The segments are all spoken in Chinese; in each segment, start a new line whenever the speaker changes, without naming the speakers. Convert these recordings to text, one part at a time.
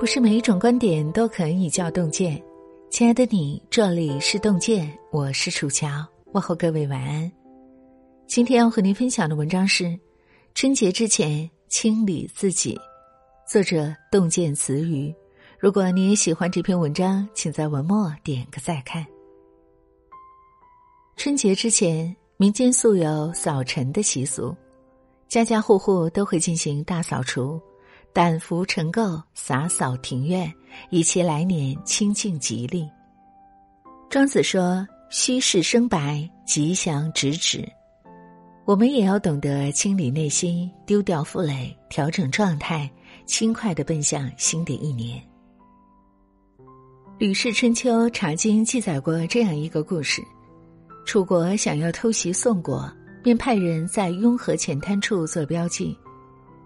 不是每一种观点都可以叫洞见。亲爱的你，这里是洞见，我是楚乔，问候各位晚安。今天要和您分享的文章是：春节之前清理自己，作者洞见词语。如果你也喜欢这篇文章，请在文末点个再看。春节之前，民间素有扫尘的习俗，家家户户都会进行大扫除。胆服尘垢，洒扫庭院，以期来年清净吉利。庄子说：“虚室生白，吉祥直指。”我们也要懂得清理内心，丢掉负累，调整状态，轻快的奔向新的一年。《吕氏春秋·茶经》记载过这样一个故事：楚国想要偷袭宋国，便派人在雍河浅滩处做标记。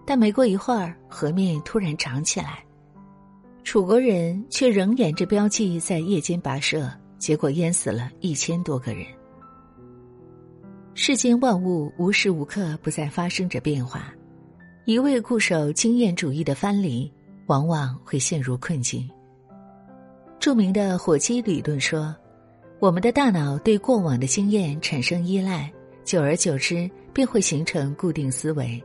但没过一会儿，河面突然涨起来，楚国人却仍沿着标记在夜间跋涉，结果淹死了一千多个人。世间万物无时无刻不在发生着变化，一味固守经验主义的藩篱，往往会陷入困境。著名的火鸡理论说，我们的大脑对过往的经验产生依赖，久而久之便会形成固定思维。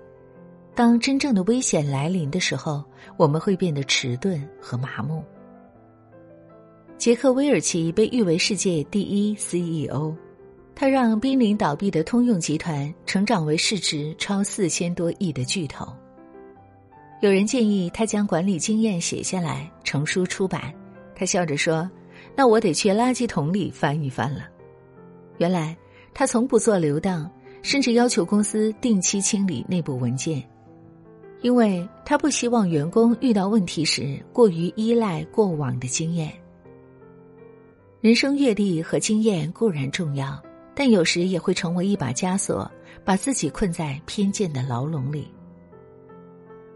当真正的危险来临的时候，我们会变得迟钝和麻木。杰克韦尔奇被誉为世界第一 CEO，他让濒临倒闭的通用集团成长为市值超四千多亿的巨头。有人建议他将管理经验写下来，成书出版。他笑着说：“那我得去垃圾桶里翻一翻了。”原来他从不做流当，甚至要求公司定期清理内部文件。因为他不希望员工遇到问题时过于依赖过往的经验。人生阅历和经验固然重要，但有时也会成为一把枷锁，把自己困在偏见的牢笼里。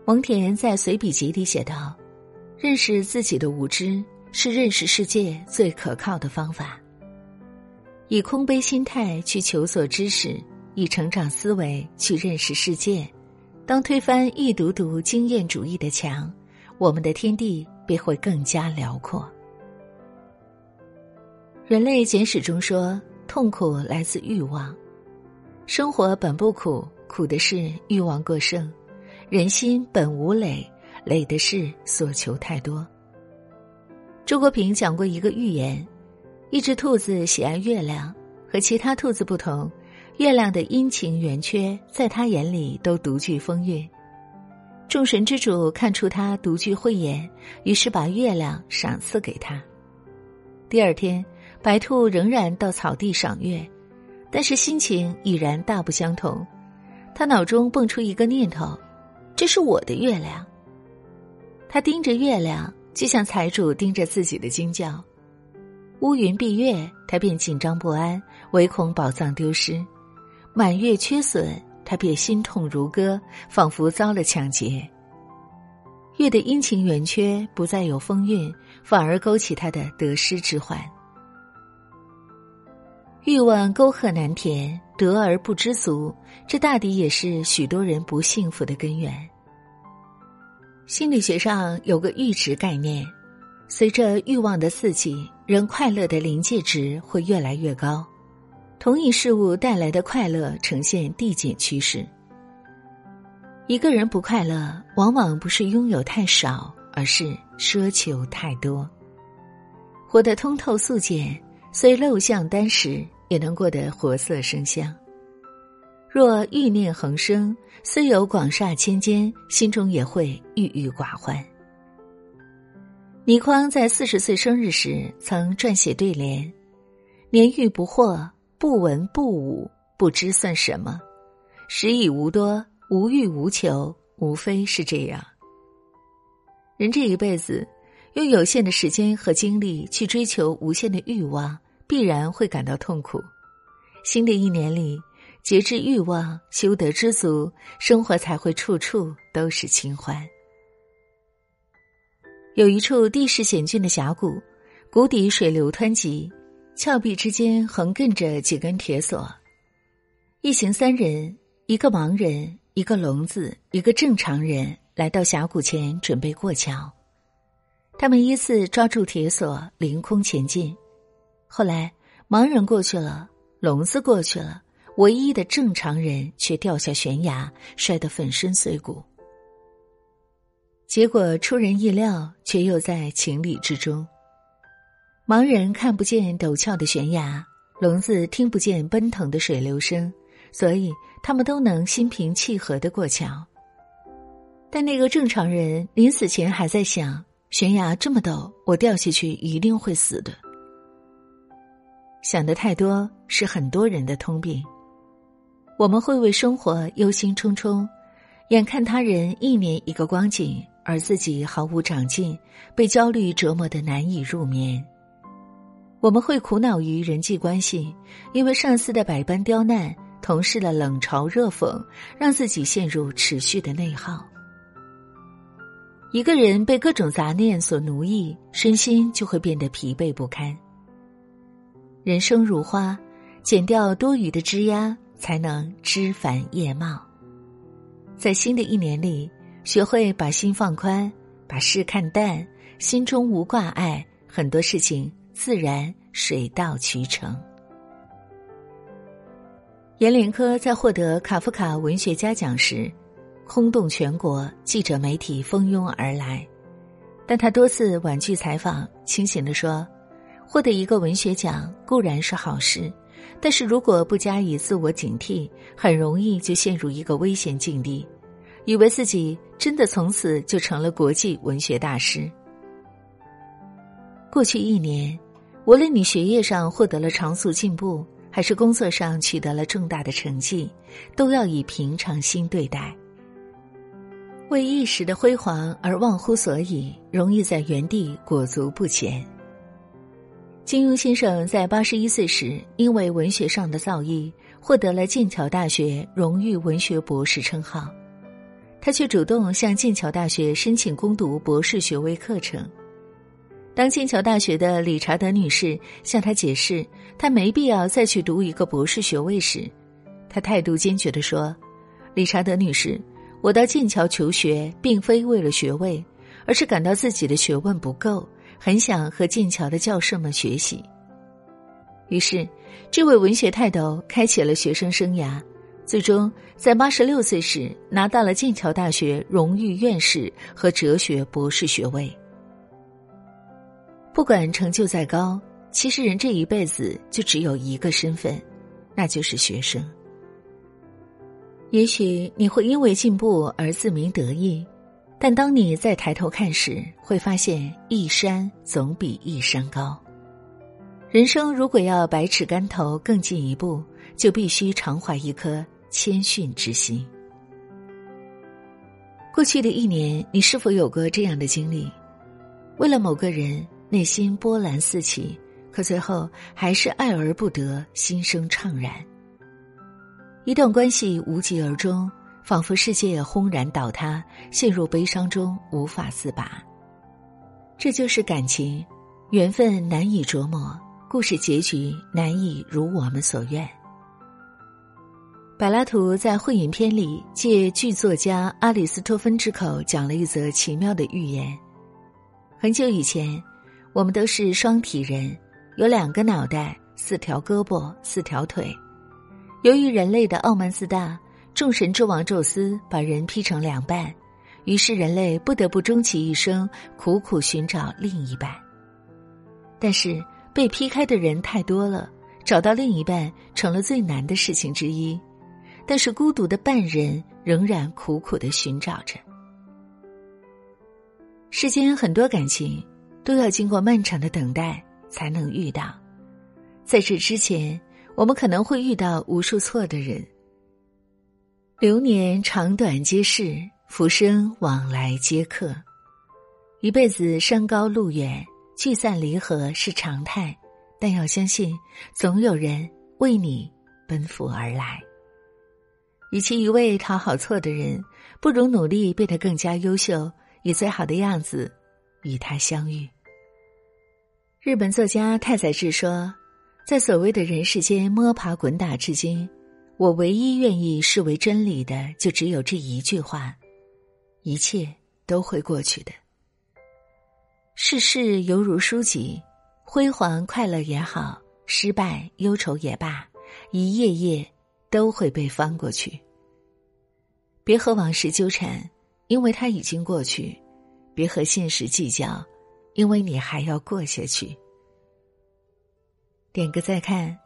蒙恬在随笔集里写道：“认识自己的无知是认识世界最可靠的方法。以空杯心态去求索知识，以成长思维去认识世界。”当推翻一堵堵经验主义的墙，我们的天地便会更加辽阔。人类简史中说，痛苦来自欲望，生活本不苦，苦的是欲望过剩；人心本无累，累的是所求太多。周国平讲过一个寓言：一只兔子喜爱月亮，和其他兔子不同。月亮的阴晴圆缺，在他眼里都独具风韵。众神之主看出他独具慧眼，于是把月亮赏赐给他。第二天，白兔仍然到草地赏月，但是心情已然大不相同。他脑中蹦出一个念头：这是我的月亮。他盯着月亮，就像财主盯着自己的金窖。乌云蔽月，他便紧张不安，唯恐宝藏丢失。满月缺损，他便心痛如割，仿佛遭了抢劫。月的阴晴圆缺不再有风韵，反而勾起他的得失之患。欲望沟壑难填，得而不知足，这大抵也是许多人不幸福的根源。心理学上有个阈值概念，随着欲望的刺激，人快乐的临界值会越来越高。同一事物带来的快乐呈现递减趋势。一个人不快乐，往往不是拥有太少，而是奢求太多。活得通透素简，虽陋巷单食，也能过得活色生香。若欲念横生，虽有广厦千间，心中也会郁郁寡欢。倪匡在四十岁生日时曾撰写对联：“年逾不惑。”不闻不武，不知算什么；时已无多，无欲无求，无非是这样。人这一辈子，用有限的时间和精力去追求无限的欲望，必然会感到痛苦。新的一年里，节制欲望，修得知足，生活才会处处都是清欢。有一处地势险峻的峡谷，谷底水流湍急。峭壁之间横亘着几根铁索，一行三人，一个盲人，一个聋子，一个正常人，来到峡谷前准备过桥。他们依次抓住铁索，凌空前进。后来，盲人过去了，聋子过去了，唯一的正常人却掉下悬崖，摔得粉身碎骨。结果出人意料，却又在情理之中。盲人看不见陡峭的悬崖，聋子听不见奔腾的水流声，所以他们都能心平气和的过桥。但那个正常人临死前还在想：悬崖这么陡，我掉下去一定会死的。想的太多是很多人的通病。我们会为生活忧心忡忡，眼看他人一年一个光景，而自己毫无长进，被焦虑折磨的难以入眠。我们会苦恼于人际关系，因为上司的百般刁难、同事的冷嘲热讽，让自己陷入持续的内耗。一个人被各种杂念所奴役，身心就会变得疲惫不堪。人生如花，剪掉多余的枝丫，才能枝繁叶茂。在新的一年里，学会把心放宽，把事看淡，心中无挂碍，很多事情。自然水到渠成。阎连科在获得卡夫卡文学家奖时，轰动全国，记者媒体蜂拥而来。但他多次婉拒采访，清醒地说：“获得一个文学奖固然是好事，但是如果不加以自我警惕，很容易就陷入一个危险境地，以为自己真的从此就成了国际文学大师。”过去一年。无论你学业上获得了长足进步，还是工作上取得了重大的成绩，都要以平常心对待。为一时的辉煌而忘乎所以，容易在原地裹足不前。金庸先生在八十一岁时，因为文学上的造诣，获得了剑桥大学荣誉文学博士称号。他却主动向剑桥大学申请攻读博士学位课程。当剑桥大学的理查德女士向他解释，他没必要再去读一个博士学位时，他态度坚决地说：“理查德女士，我到剑桥求学并非为了学位，而是感到自己的学问不够，很想和剑桥的教授们学习。”于是，这位文学泰斗开启了学生生涯，最终在八十六岁时拿到了剑桥大学荣誉院士和哲学博士学位。不管成就再高，其实人这一辈子就只有一个身份，那就是学生。也许你会因为进步而自鸣得意，但当你再抬头看时，会发现一山总比一山高。人生如果要百尺竿头更进一步，就必须常怀一颗谦逊之心。过去的一年，你是否有过这样的经历？为了某个人。内心波澜四起，可最后还是爱而不得，心生怅然。一段关系无疾而终，仿佛世界轰然倒塌，陷入悲伤中无法自拔。这就是感情，缘分难以琢磨，故事结局难以如我们所愿。柏拉图在《会影片》里借剧作家阿里斯托芬之口讲了一则奇妙的寓言。很久以前。我们都是双体人，有两个脑袋、四条胳膊、四条腿。由于人类的傲慢自大，众神之王宙斯把人劈成两半，于是人类不得不终其一生苦苦寻找另一半。但是被劈开的人太多了，找到另一半成了最难的事情之一。但是孤独的半人仍然苦苦的寻找着。世间很多感情。都要经过漫长的等待才能遇到，在这之前，我们可能会遇到无数错的人。流年长短皆是，浮生往来皆客。一辈子山高路远，聚散离合是常态，但要相信，总有人为你奔赴而来。与其一味讨好错的人，不如努力变得更加优秀，以最好的样子与他相遇。日本作家太宰治说：“在所谓的人世间摸爬滚打至今，我唯一愿意视为真理的，就只有这一句话：一切都会过去的。世事犹如书籍，辉煌快乐也好，失败忧愁也罢，一页页都会被翻过去。别和往事纠缠，因为它已经过去；别和现实计较，因为你还要过下去。点个再看，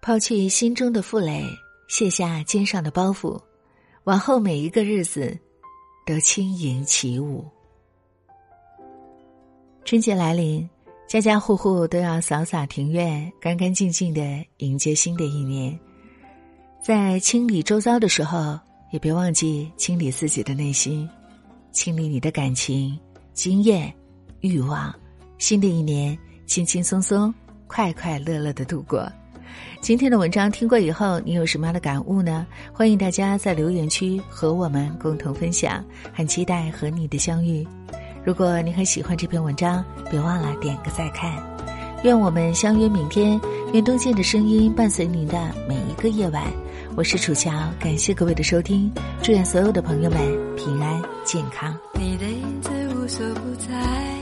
抛去心中的负累，卸下肩上的包袱，往后每一个日子都轻盈起舞。春节来临，家家户户都要扫扫庭院，干干净净的迎接新的一年。在清理周遭的时候，也别忘记清理自己的内心，清理你的感情、经验、欲望。新的一年，轻轻松松、快快乐乐的度过。今天的文章听过以后，你有什么样的感悟呢？欢迎大家在留言区和我们共同分享，很期待和你的相遇。如果你很喜欢这篇文章，别忘了点个再看。愿我们相约明天，愿东健的声音伴随您的每一个夜晚。我是楚乔，感谢各位的收听，祝愿所有的朋友们平安健康。
你的影子无所不在，